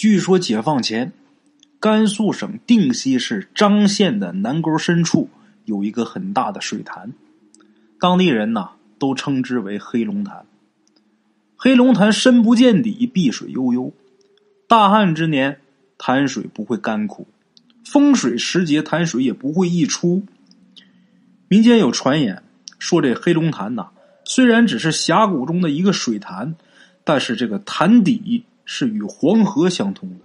据说解放前，甘肃省定西市张县的南沟深处有一个很大的水潭，当地人呐都称之为黑龙潭。黑龙潭深不见底，碧水悠悠。大旱之年，潭水不会干枯；风水时节，潭水也不会溢出。民间有传言说，这黑龙潭呐，虽然只是峡谷中的一个水潭，但是这个潭底是与黄河相通的。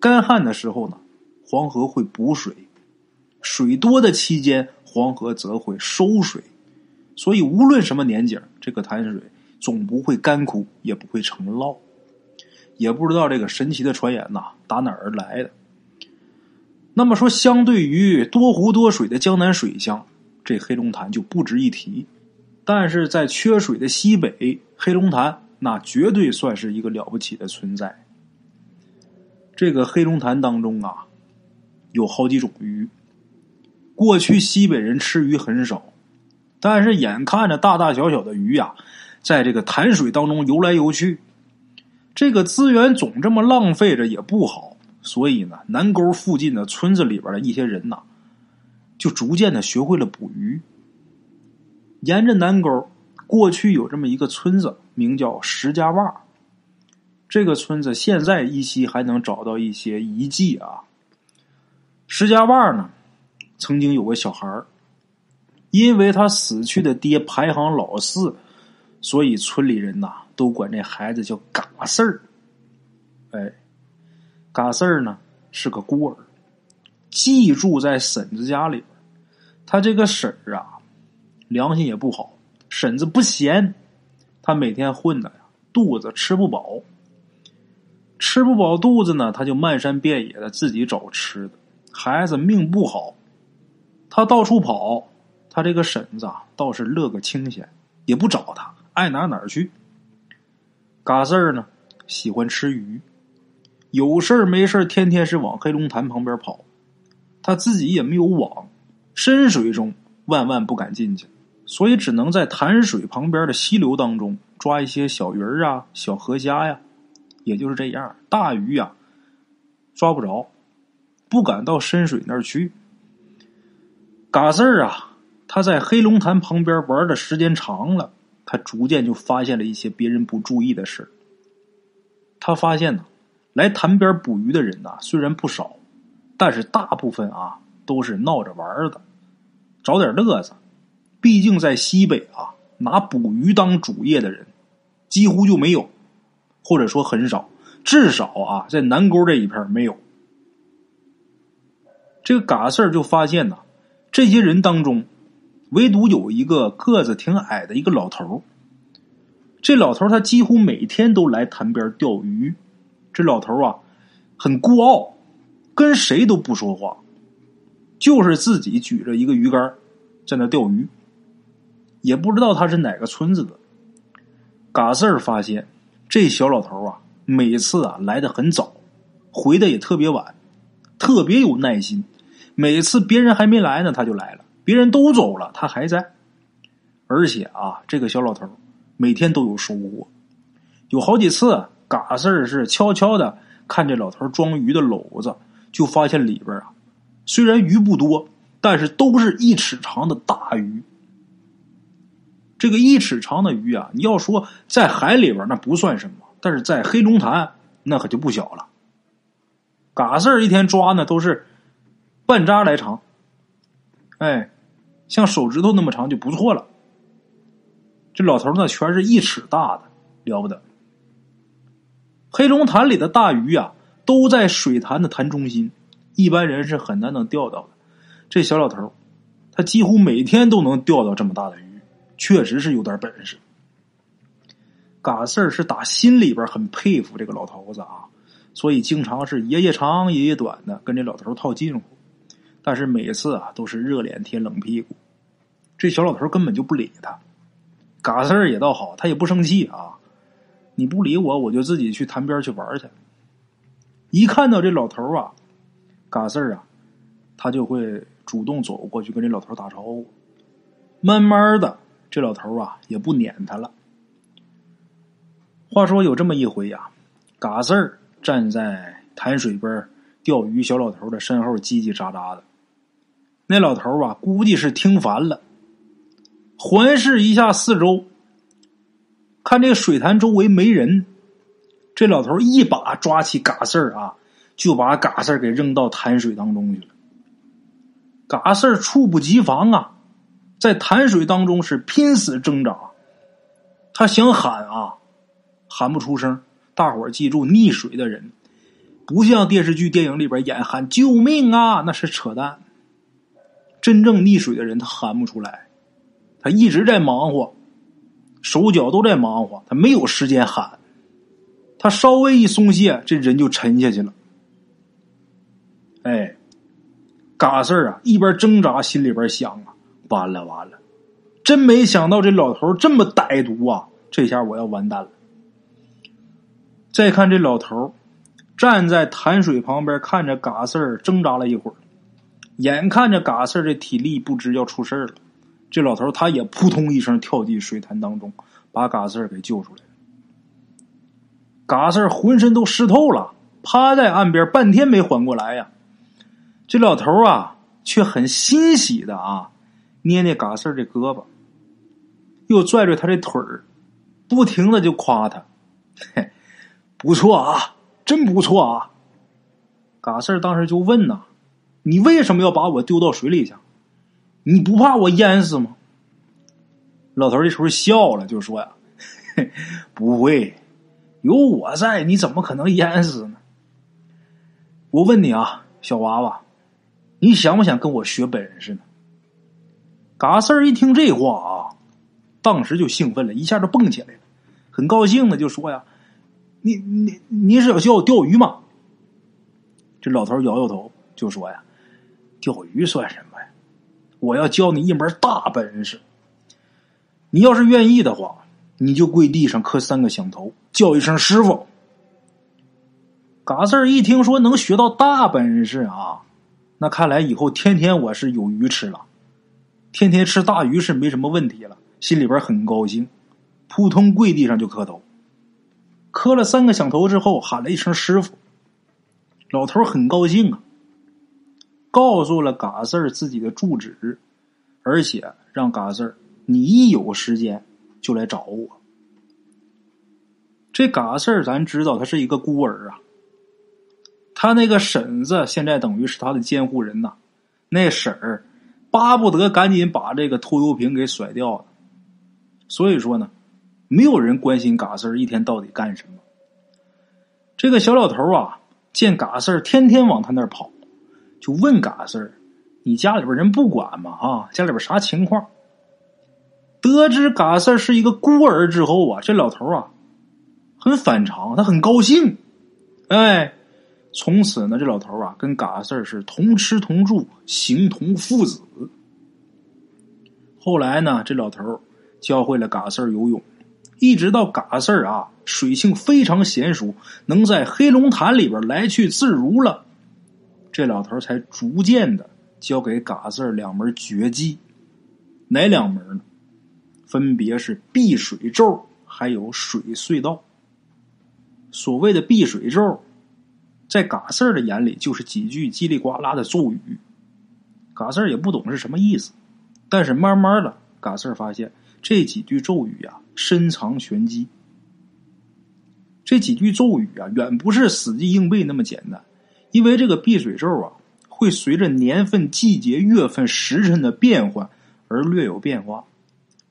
干旱的时候呢，黄河会补水；水多的期间，黄河则会收水。所以，无论什么年景，这个潭水。总不会干枯，也不会成涝，也不知道这个神奇的传言呐打哪儿来的。那么说，相对于多湖多水的江南水乡，这黑龙潭就不值一提。但是在缺水的西北，黑龙潭那绝对算是一个了不起的存在。这个黑龙潭当中啊，有好几种鱼。过去西北人吃鱼很少，但是眼看着大大小小的鱼呀。在这个潭水当中游来游去，这个资源总这么浪费着也不好，所以呢，南沟附近的村子里边的一些人呐，就逐渐的学会了捕鱼。沿着南沟，过去有这么一个村子，名叫石家洼。这个村子现在依稀还能找到一些遗迹啊。石家洼呢，曾经有个小孩因为他死去的爹排行老四。所以村里人呐，都管这孩子叫嘎四儿。哎，嘎四儿呢是个孤儿，寄住在婶子家里边。他这个婶儿啊，良心也不好，婶子不闲，他每天混的呀，肚子吃不饱。吃不饱肚子呢，他就漫山遍野的自己找吃的。孩子命不好，他到处跑，他这个婶子啊，倒是乐个清闲，也不找他。爱哪哪去。嘎四儿呢，喜欢吃鱼，有事儿没事儿，天天是往黑龙潭旁边跑。他自己也没有网，深水中万万不敢进去，所以只能在潭水旁边的溪流当中抓一些小鱼儿啊、小河虾呀，也就是这样。大鱼呀，抓不着，不敢到深水那儿去。嘎四儿啊，他在黑龙潭旁边玩的时间长了。他逐渐就发现了一些别人不注意的事他发现呢，来潭边捕鱼的人呐，虽然不少，但是大部分啊都是闹着玩的，找点乐子。毕竟在西北啊，拿捕鱼当主业的人几乎就没有，或者说很少。至少啊，在南沟这一片没有。这个嘎四儿就发现呐，这些人当中。唯独有一个个子挺矮的一个老头这老头他几乎每天都来潭边钓鱼。这老头啊，很孤傲，跟谁都不说话，就是自己举着一个鱼竿在那钓鱼。也不知道他是哪个村子的。嘎四儿发现这小老头啊，每次啊来的很早，回的也特别晚，特别有耐心。每次别人还没来呢，他就来了。别人都走了，他还在，而且啊，这个小老头每天都有收获。有好几次，嘎四儿是悄悄的看这老头装鱼的篓子，就发现里边啊，虽然鱼不多，但是都是一尺长的大鱼。这个一尺长的鱼啊，你要说在海里边那不算什么，但是在黑龙潭那可就不小了。嘎事儿一天抓呢，都是半扎来长。哎，像手指头那么长就不错了。这老头呢，全是一尺大的，了不得。黑龙潭里的大鱼啊，都在水潭的潭中心，一般人是很难能钓到的。这小老头，他几乎每天都能钓到这么大的鱼，确实是有点本事。嘎四儿是打心里边很佩服这个老头子啊，所以经常是爷爷长爷爷短的跟这老头套近乎。但是每次啊都是热脸贴冷屁股，这小老头根本就不理他。嘎四儿也倒好，他也不生气啊。你不理我，我就自己去潭边去玩去。一看到这老头啊，嘎四儿啊，他就会主动走过去跟这老头打招呼。慢慢的，这老头啊也不撵他了。话说有这么一回呀，嘎四儿站在潭水边钓鱼小老头的身后叽叽喳喳的。那老头啊，估计是听烦了，环视一下四周，看这个水潭周围没人，这老头一把抓起嘎四儿啊，就把嘎四儿给扔到潭水当中去了。嘎四儿猝不及防啊，在潭水当中是拼死挣扎，他想喊啊，喊不出声。大伙儿记住，溺水的人不像电视剧、电影里边演喊救命啊，那是扯淡。真正溺水的人，他喊不出来，他一直在忙活，手脚都在忙活，他没有时间喊。他稍微一松懈，这人就沉下去了。哎，嘎事儿啊，一边挣扎，心里边想啊，完了完了，真没想到这老头这么歹毒啊！这下我要完蛋了。再看这老头站在潭水旁边，看着嘎四挣扎了一会儿。眼看着嘎四儿这体力不支要出事了，这老头他也扑通一声跳进水潭当中，把嘎四给救出来了。嘎四浑身都湿透了，趴在岸边半天没缓过来呀。这老头啊，却很欣喜的啊，捏捏嘎四儿的胳膊，又拽拽他的腿儿，不停的就夸他：“，不错啊，真不错啊。”嘎四当时就问呐。你为什么要把我丢到水里去？你不怕我淹死吗？老头这时候笑了，就说呀：“不会，有我在，你怎么可能淹死呢？”我问你啊，小娃娃，你想不想跟我学本事呢？嘎四儿一听这话啊，当时就兴奋了，一下就蹦起来了，很高兴的就说呀：“你你你是要教我钓鱼吗？”这老头摇摇头，就说呀。钓鱼算什么呀？我要教你一门大本事。你要是愿意的话，你就跪地上磕三个响头，叫一声师傅。嘎四儿一听说能学到大本事啊，那看来以后天天我是有鱼吃了，天天吃大鱼是没什么问题了，心里边很高兴，扑通跪地上就磕头。磕了三个响头之后，喊了一声师傅，老头很高兴啊。告诉了嘎四儿自己的住址，而且让嘎四儿你一有时间就来找我。这嘎四儿咱知道他是一个孤儿啊，他那个婶子现在等于是他的监护人呐。那婶儿巴不得赶紧把这个拖油瓶给甩掉了，所以说呢，没有人关心嘎四一天到底干什么。这个小老头啊，见嘎四天天往他那儿跑。就问嘎四：“你家里边人不管吗？啊，家里边啥情况？”得知嘎四是一个孤儿之后啊，这老头啊很反常，他很高兴。哎，从此呢，这老头啊跟嘎四是同吃同住，形同父子。后来呢，这老头教会了嘎四游泳，一直到嘎四啊水性非常娴熟，能在黑龙潭里边来去自如了。这老头才逐渐的教给嘎四两门绝技，哪两门呢？分别是避水咒，还有水隧道。所谓的避水咒，在嘎四儿的眼里就是几句叽里呱啦的咒语，嘎四儿也不懂是什么意思。但是慢慢的，嘎四儿发现这几句咒语啊，深藏玄机。这几句咒语啊，远不是死记硬背那么简单。因为这个避水咒啊，会随着年份、季节、月份、时辰的变换而略有变化，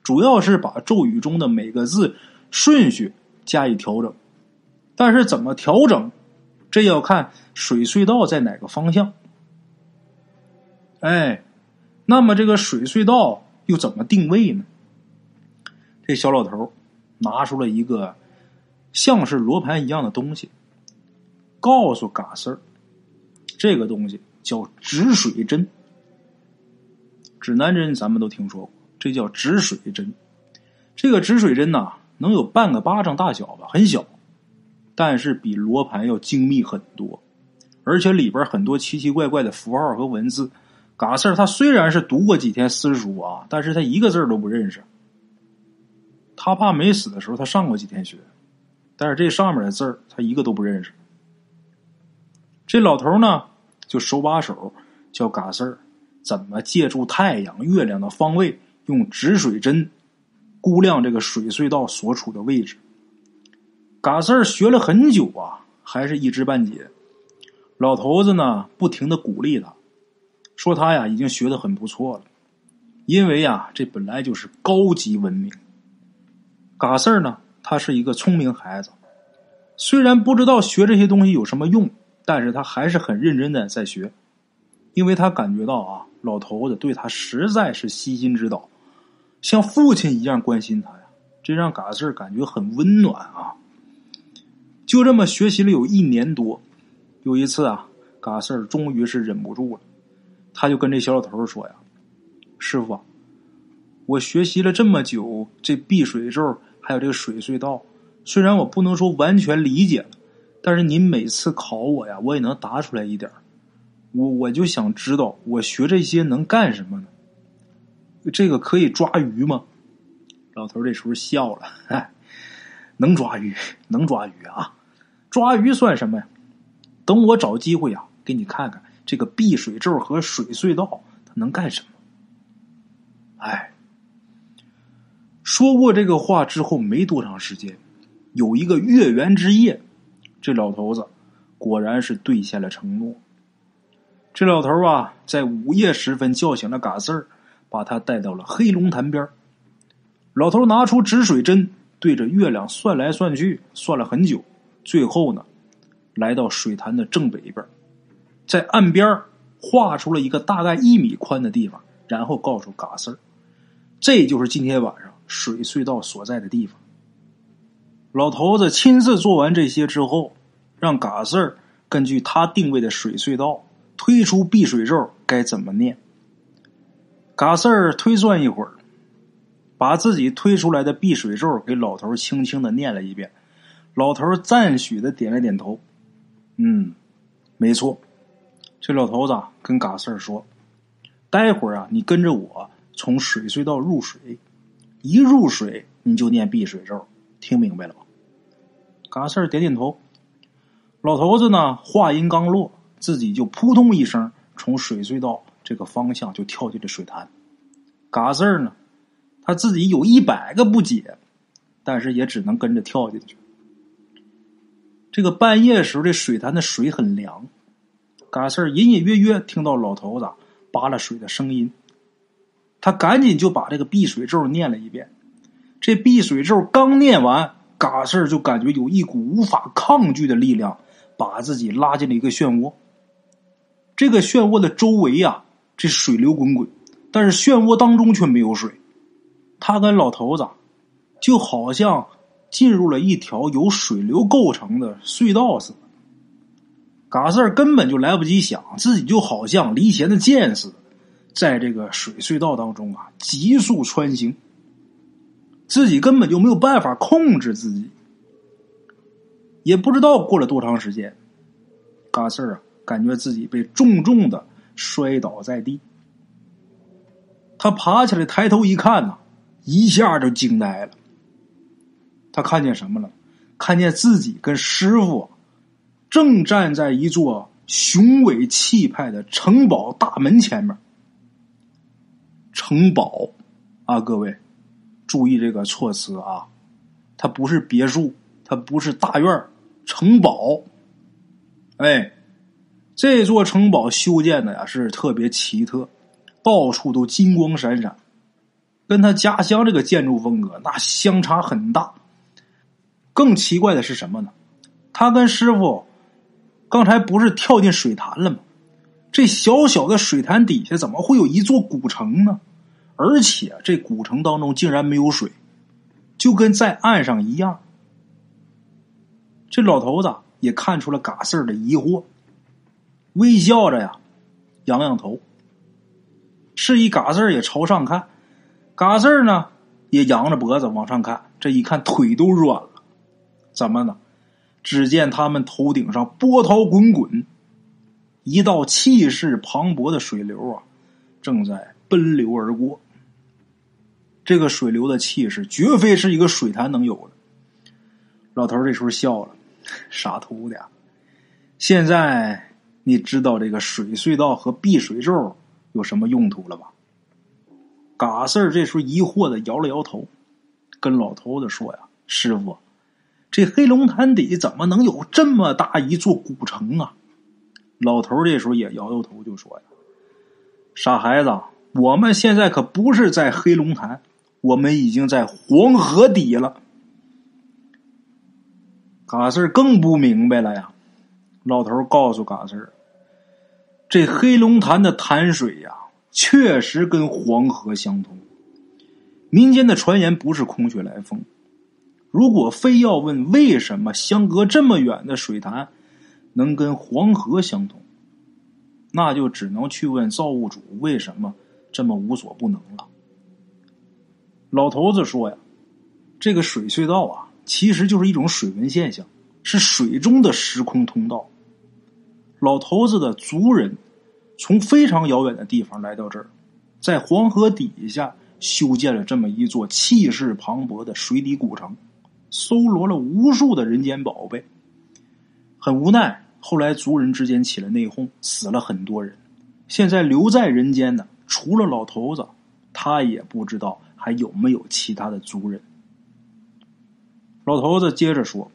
主要是把咒语中的每个字顺序加以调整。但是怎么调整，这要看水隧道在哪个方向。哎，那么这个水隧道又怎么定位呢？这小老头拿出了一个像是罗盘一样的东西，告诉嘎四儿。这个东西叫止水针，指南针咱们都听说过，这叫止水针。这个止水针呐，能有半个巴掌大小吧，很小，但是比罗盘要精密很多，而且里边很多奇奇怪怪的符号和文字。嘎四他虽然是读过几天私塾啊，但是他一个字都不认识。他爸没死的时候，他上过几天学，但是这上面的字他一个都不认识。这老头呢，就手把手教嘎四怎么借助太阳、月亮的方位，用止水针估量这个水隧道所处的位置。嘎四儿学了很久啊，还是一知半解。老头子呢，不停的鼓励他，说他呀已经学的很不错了，因为呀这本来就是高级文明。嘎四儿呢，他是一个聪明孩子，虽然不知道学这些东西有什么用，但是他还是很认真的在学，因为他感觉到啊，老头子对他实在是悉心指导，像父亲一样关心他呀，这让嘎四儿感觉很温暖啊。就这么学习了有一年多。有一次啊，嘎四儿终于是忍不住了，他就跟这小老头说呀：“师傅，我学习了这么久，这避水咒还有这个水隧道，虽然我不能说完全理解了，但是您每次考我呀，我也能答出来一点我我就想知道，我学这些能干什么呢？这个可以抓鱼吗？”老头这时候笑了：“哎，能抓鱼，能抓鱼啊！抓鱼算什么呀？”等我找机会啊，给你看看这个避水咒和水隧道它能干什么。哎，说过这个话之后没多长时间，有一个月圆之夜，这老头子果然是兑现了承诺。这老头啊，在午夜时分叫醒了嘎四儿，把他带到了黑龙潭边老头拿出止水针，对着月亮算来算去，算了很久，最后呢。来到水潭的正北边，在岸边画出了一个大概一米宽的地方，然后告诉嘎四儿：“这就是今天晚上水隧道所在的地方。”老头子亲自做完这些之后，让嘎四儿根据他定位的水隧道推出避水咒该怎么念。嘎四儿推算一会儿，把自己推出来的避水咒给老头轻轻的念了一遍，老头赞许的点了点头。嗯，没错。这老头子跟嘎四儿说：“待会儿啊，你跟着我从水隧道入水，一入水你就念避水咒，听明白了吧？”嘎四儿点点头。老头子呢，话音刚落，自己就扑通一声从水隧道这个方向就跳进了水潭。嘎四儿呢，他自己有一百个不解，但是也只能跟着跳进去。这个半夜时候，这水潭的水很凉。嘎四隐隐约约听到老头子扒拉水的声音，他赶紧就把这个避水咒念了一遍。这避水咒刚念完，嘎四就感觉有一股无法抗拒的力量把自己拉进了一个漩涡。这个漩涡的周围呀，这水流滚滚，但是漩涡当中却没有水。他跟老头子就好像……进入了一条由水流构成的隧道似的，嘎四儿根本就来不及想，自己就好像离弦的箭似的，在这个水隧道当中啊急速穿行，自己根本就没有办法控制自己，也不知道过了多长时间，嘎四儿啊感觉自己被重重的摔倒在地，他爬起来抬头一看呐，一下就惊呆了。他看见什么了？看见自己跟师傅正站在一座雄伟气派的城堡大门前面。城堡啊，各位注意这个措辞啊，它不是别墅，它不是大院城堡。哎，这座城堡修建的呀是特别奇特，到处都金光闪闪，跟他家乡这个建筑风格那相差很大。更奇怪的是什么呢？他跟师傅刚才不是跳进水潭了吗？这小小的水潭底下怎么会有一座古城呢？而且这古城当中竟然没有水，就跟在岸上一样。这老头子也看出了嘎四的疑惑，微笑着呀，仰仰头，示意嘎四也朝上看。嘎四呢也仰着脖子往上看，这一看腿都软了。怎么呢？只见他们头顶上波涛滚滚，一道气势磅礴的水流啊，正在奔流而过。这个水流的气势绝非是一个水潭能有的。老头这时候笑了：“ 傻徒弟，现在你知道这个水隧道和避水咒有什么用途了吧？嘎四儿这时候疑惑的摇了摇头，跟老头子说呀：“师傅，这黑龙潭底怎么能有这么大一座古城啊？”老头这时候也摇摇头，就说呀：“傻孩子，我们现在可不是在黑龙潭，我们已经在黄河底了。”嘎四更不明白了呀。老头告诉嘎四：“这黑龙潭的潭水呀。”确实跟黄河相通，民间的传言不是空穴来风。如果非要问为什么相隔这么远的水潭能跟黄河相通，那就只能去问造物主为什么这么无所不能了。老头子说呀，这个水隧道啊，其实就是一种水文现象，是水中的时空通道。老头子的族人。从非常遥远的地方来到这儿，在黄河底下修建了这么一座气势磅礴的水底古城，搜罗了无数的人间宝贝。很无奈，后来族人之间起了内讧，死了很多人。现在留在人间的，除了老头子，他也不知道还有没有其他的族人。老头子接着说：“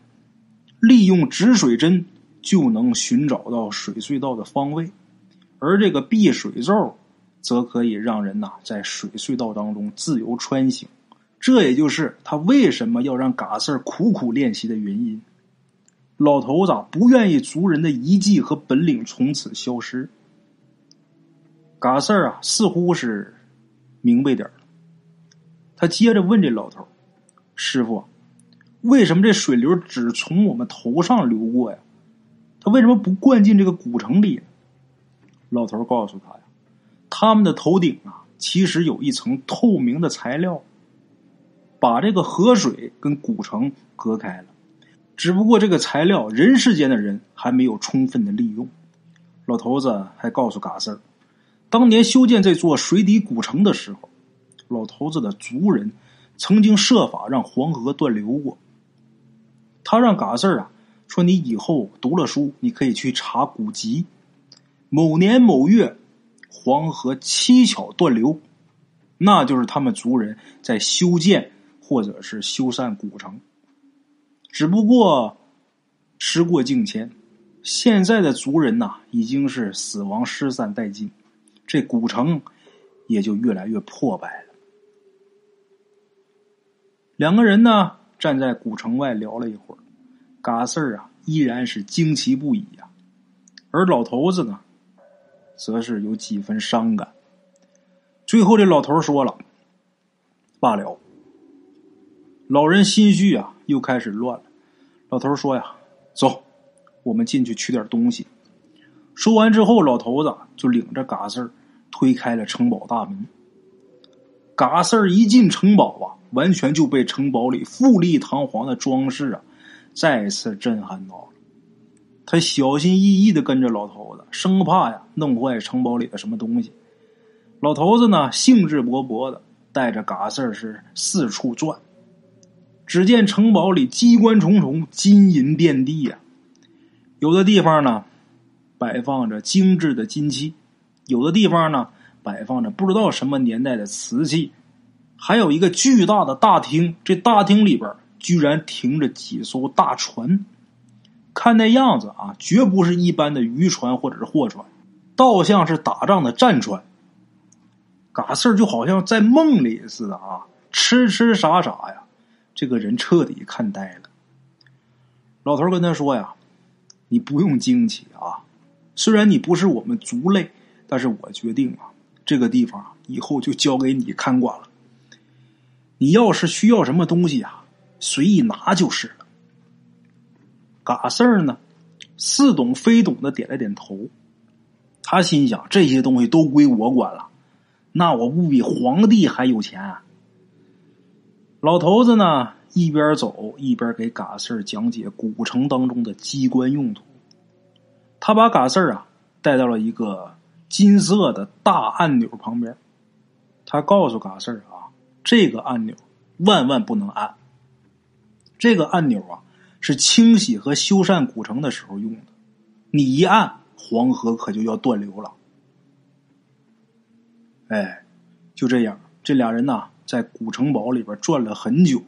利用止水针就能寻找到水隧道的方位。”而这个避水咒，则可以让人呐在水隧道当中自由穿行，这也就是他为什么要让嘎四苦苦练习的原因。老头子不愿意族人的遗迹和本领从此消失。嘎四啊，似乎是明白点了，他接着问这老头：“师傅，为什么这水流只从我们头上流过呀？他为什么不灌进这个古城里？”老头告诉他呀，他们的头顶啊，其实有一层透明的材料，把这个河水跟古城隔开了。只不过这个材料，人世间的人还没有充分的利用。老头子还告诉嘎四儿，当年修建这座水底古城的时候，老头子的族人曾经设法让黄河断流过。他让嘎四儿啊说：“你以后读了书，你可以去查古籍。”某年某月，黄河七巧断流，那就是他们族人在修建或者是修缮古城。只不过时过境迁，现在的族人呐已经是死亡失散殆尽，这古城也就越来越破败了。两个人呢站在古城外聊了一会儿，嘎四儿啊依然是惊奇不已呀，而老头子呢。则是有几分伤感。最后，这老头说了：“罢了。”老人心绪啊，又开始乱了。老头说：“呀，走，我们进去取点东西。”说完之后，老头子就领着嘎四儿推开了城堡大门。嘎四儿一进城堡啊，完全就被城堡里富丽堂皇的装饰啊，再次震撼到了。他小心翼翼的跟着老头子，生怕呀弄坏城堡里的什么东西。老头子呢，兴致勃勃的带着嘎四儿是四处转。只见城堡里机关重重，金银遍地呀。有的地方呢，摆放着精致的金器；有的地方呢，摆放着不知道什么年代的瓷器。还有一个巨大的大厅，这大厅里边居然停着几艘大船。看那样子啊，绝不是一般的渔船或者是货船，倒像是打仗的战船。嘎四就好像在梦里似的啊，痴痴傻傻呀，这个人彻底看呆了。老头跟他说呀：“你不用惊奇啊，虽然你不是我们族类，但是我决定啊，这个地方以后就交给你看管了。你要是需要什么东西啊，随意拿就是了。”嘎四儿呢，似懂非懂的点了点头。他心想：这些东西都归我管了，那我不比皇帝还有钱啊？老头子呢，一边走一边给嘎四讲解古城当中的机关用途。他把嘎四啊带到了一个金色的大按钮旁边，他告诉嘎四啊，这个按钮万万不能按。这个按钮啊。是清洗和修缮古城的时候用的，你一按黄河可就要断流了。哎，就这样，这俩人呐，在古城堡里边转了很久。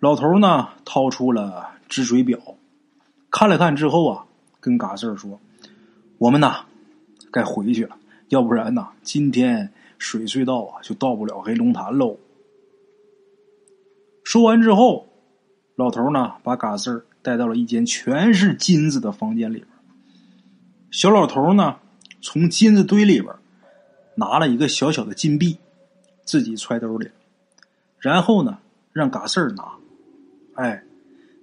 老头呢，掏出了止水表，看了看之后啊，跟嘎四说：“我们呐，该回去了，要不然呐，今天水隧道啊，就到不了黑龙潭喽。”说完之后，老头呢，把嘎四带到了一间全是金子的房间里边。小老头呢，从金子堆里边拿了一个小小的金币，自己揣兜里，然后呢，让嘎四儿拿。哎，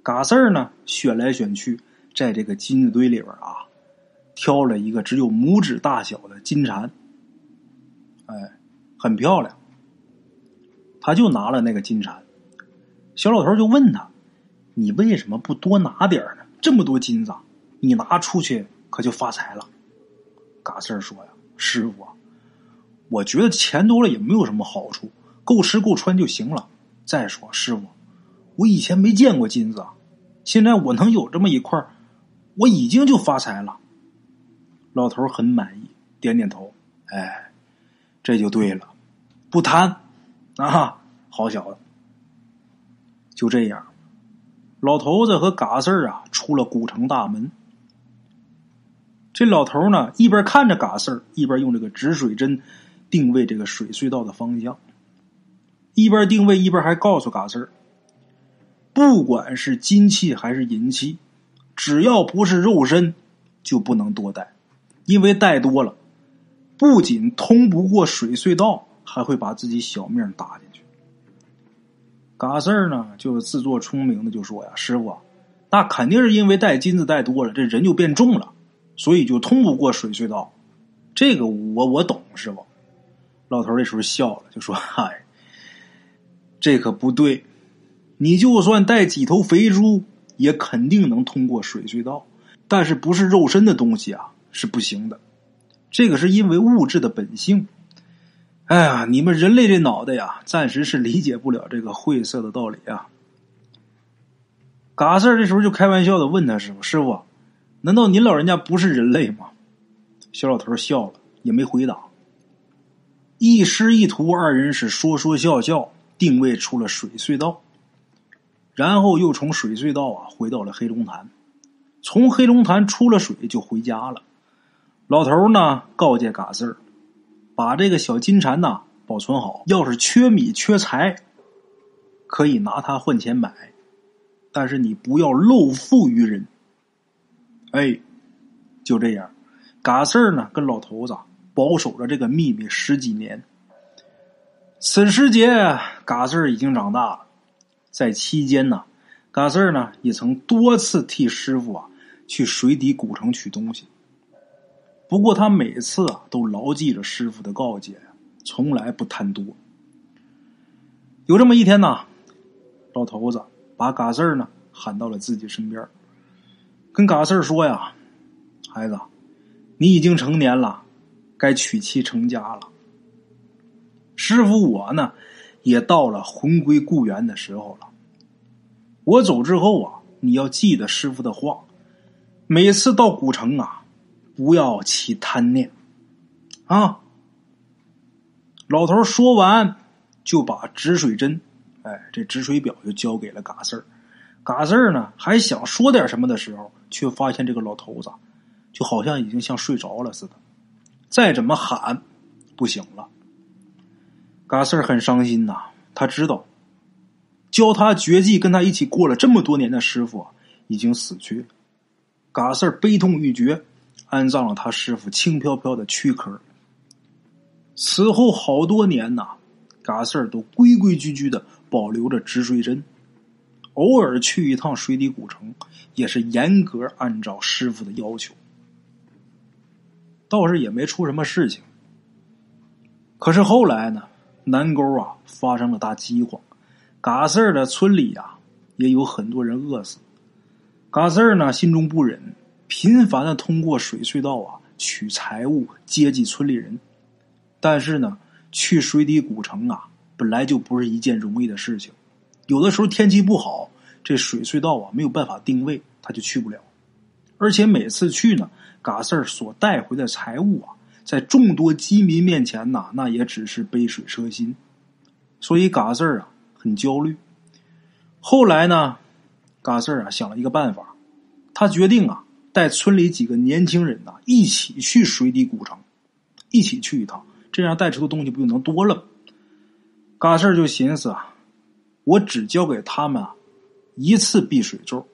嘎四儿呢？选来选去，在这个金子堆里边啊，挑了一个只有拇指大小的金蝉。哎，很漂亮。他就拿了那个金蝉。小老头就问他：“你为什么不多拿点呢？这么多金子，你拿出去可就发财了。”嘎四儿说：“呀，师傅啊，我觉得钱多了也没有什么好处，够吃够穿就行了。再说，师傅。”我以前没见过金子，现在我能有这么一块我已经就发财了。老头很满意，点点头，哎，这就对了，不贪啊，好小子。就这样，老头子和嘎四儿啊出了古城大门。这老头呢，一边看着嘎四儿，一边用这个止水针定位这个水隧道的方向，一边定位一边还告诉嘎四儿。不管是金器还是银器，只要不是肉身，就不能多带，因为带多了，不仅通不过水隧道，还会把自己小命搭进去。嘎四儿呢，就自作聪明的就说呀：“师傅，那肯定是因为带金子带多了，这人就变重了，所以就通不过水隧道。这个我我懂，师傅。”老头这时候笑了，就说：“嗨，这可不对。”你就算带几头肥猪，也肯定能通过水隧道，但是不是肉身的东西啊，是不行的。这个是因为物质的本性。哎呀，你们人类这脑袋呀，暂时是理解不了这个晦涩的道理啊。嘎四这时候就开玩笑的问他师傅：“师傅，难道您老人家不是人类吗？”小老头笑了，也没回答。一师一徒二人是说说笑笑，定位出了水隧道。然后又从水隧道啊回到了黑龙潭，从黑龙潭出了水就回家了。老头呢告诫嘎四儿，把这个小金蝉呐保存好，要是缺米缺财，可以拿它换钱买，但是你不要漏付于人。哎，就这样，嘎四儿呢跟老头子保守着这个秘密十几年。此时节，嘎四儿已经长大了。在期间呢，嘎四儿呢也曾多次替师傅啊去水底古城取东西。不过他每次啊都牢记着师傅的告诫，从来不贪多。有这么一天呢，老头子把嘎四儿呢喊到了自己身边，跟嘎四儿说呀：“孩子，你已经成年了，该娶妻成家了。师傅我呢。”也到了魂归故园的时候了。我走之后啊，你要记得师傅的话，每次到古城啊，不要起贪念啊。老头说完，就把止水针，哎，这止水表就交给了嘎四儿。嘎四儿呢，还想说点什么的时候，却发现这个老头子就好像已经像睡着了似的，再怎么喊，不行了。嘎四儿很伤心呐，他知道教他绝技、跟他一起过了这么多年的师傅已经死去了。嘎四儿悲痛欲绝，安葬了他师傅轻飘飘的躯壳。此后好多年呐，嘎四儿都规规矩矩的保留着止水针，偶尔去一趟水底古城，也是严格按照师傅的要求，倒是也没出什么事情。可是后来呢？南沟啊，发生了大饥荒，嘎四儿的村里呀，也有很多人饿死。嘎四儿呢，心中不忍，频繁的通过水隧道啊取财物接济村里人。但是呢，去水底古城啊，本来就不是一件容易的事情。有的时候天气不好，这水隧道啊没有办法定位，他就去不了。而且每次去呢，嘎四儿所带回的财物啊，在众多饥民面前呐，那也只是杯水车薪。所以嘎四儿啊很焦虑。后来呢，嘎四儿啊想了一个办法，他决定啊带村里几个年轻人呐一起去水底古城，一起去一趟，这样带出的东西不就能多了？嘎四儿就寻思啊，我只交给他们啊一次避水咒，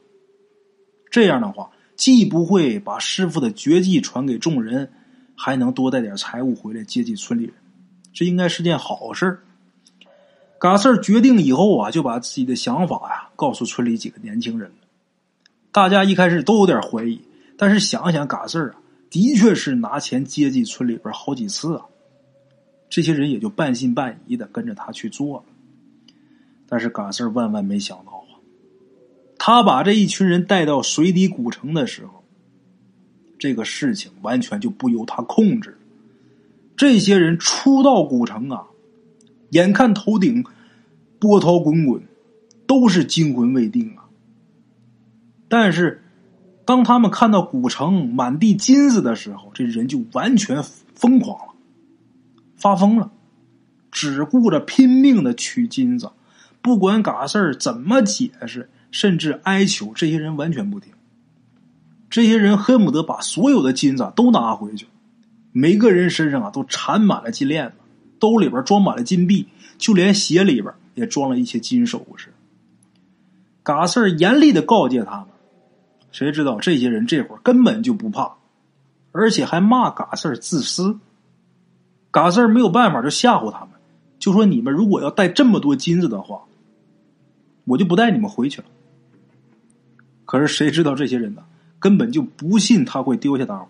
这样的话既不会把师傅的绝技传给众人，还能多带点财物回来接济村里人，这应该是件好事儿。嘎四儿决定以后啊，就把自己的想法呀告诉村里几个年轻人。大家一开始都有点怀疑，但是想想嘎四儿啊，的确是拿钱接济村里边好几次啊，这些人也就半信半疑的跟着他去做了。但是嘎四儿万万没想到，他把这一群人带到水底古城的时候，这个事情完全就不由他控制。这些人初到古城啊，眼看头顶。波涛滚滚，都是惊魂未定啊！但是，当他们看到古城满地金子的时候，这人就完全疯狂了，发疯了，只顾着拼命的取金子，不管嘎事儿怎么解释，甚至哀求，这些人完全不听。这些人恨不得把所有的金子都拿回去，每个人身上啊都缠满了金链子，兜里边装满了金币，就连鞋里边。也装了一些金首饰。嘎四儿严厉的告诫他们，谁知道这些人这会儿根本就不怕，而且还骂嘎四儿自私。嘎四儿没有办法，就吓唬他们，就说你们如果要带这么多金子的话，我就不带你们回去了。可是谁知道这些人呢，根本就不信他会丢下大伙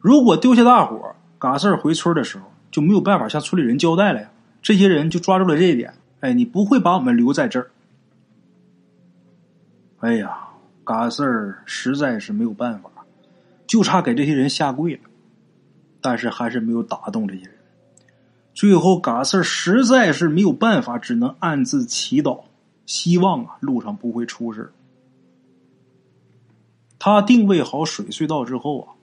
如果丢下大伙嘎四回村的时候就没有办法向村里人交代了呀。这些人就抓住了这一点，哎，你不会把我们留在这儿。哎呀，嘎四儿实在是没有办法，就差给这些人下跪了，但是还是没有打动这些人。最后，嘎四儿实在是没有办法，只能暗自祈祷，希望啊路上不会出事。他定位好水隧道之后啊，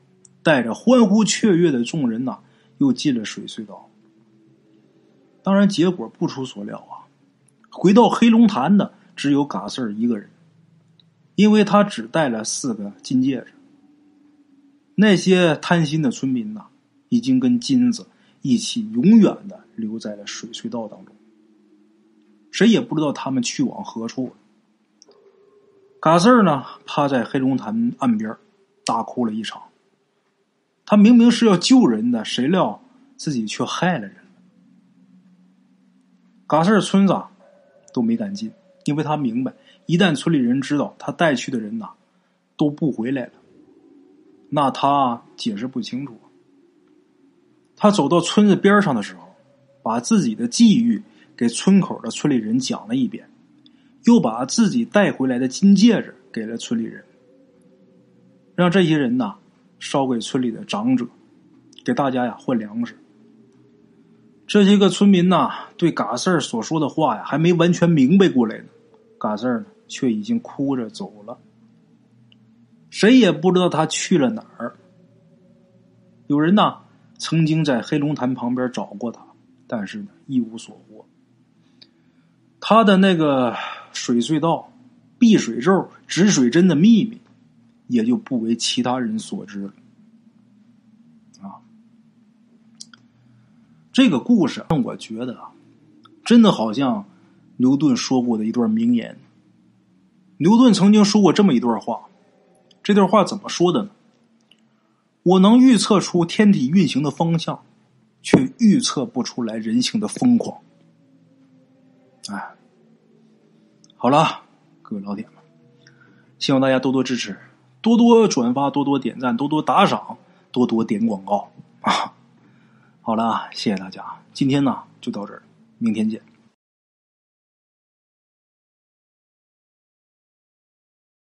带着欢呼雀跃的众人呐，又进了水隧道。当然，结果不出所料啊！回到黑龙潭的只有嘎四一个人，因为他只带了四个金戒指。那些贪心的村民呐，已经跟金子一起永远的留在了水隧道当中，谁也不知道他们去往何处了。嘎四儿呢，趴在黑龙潭岸边大哭了一场。他明明是要救人的，谁料自己却害了人。嘎四儿村子都没敢进，因为他明白，一旦村里人知道他带去的人呐都不回来了，那他解释不清楚。他走到村子边上的时候，把自己的际遇给村口的村里人讲了一遍，又把自己带回来的金戒指给了村里人，让这些人呐烧给村里的长者，给大家呀换粮食。这些个村民呐，对嘎四儿所说的话呀，还没完全明白过来呢。嘎四儿呢，却已经哭着走了。谁也不知道他去了哪儿。有人呐，曾经在黑龙潭旁边找过他，但是呢，一无所获。他的那个水隧道、避水咒、止水针的秘密，也就不为其他人所知了。啊这个故事让我觉得，真的好像牛顿说过的一段名言。牛顿曾经说过这么一段话，这段话怎么说的呢？我能预测出天体运行的方向，却预测不出来人性的疯狂。哎，好了，各位老铁们，希望大家多多支持，多多转发，多多点赞，多多打赏，多多点广告啊！好了，谢谢大家，今天呢就到这儿，明天见。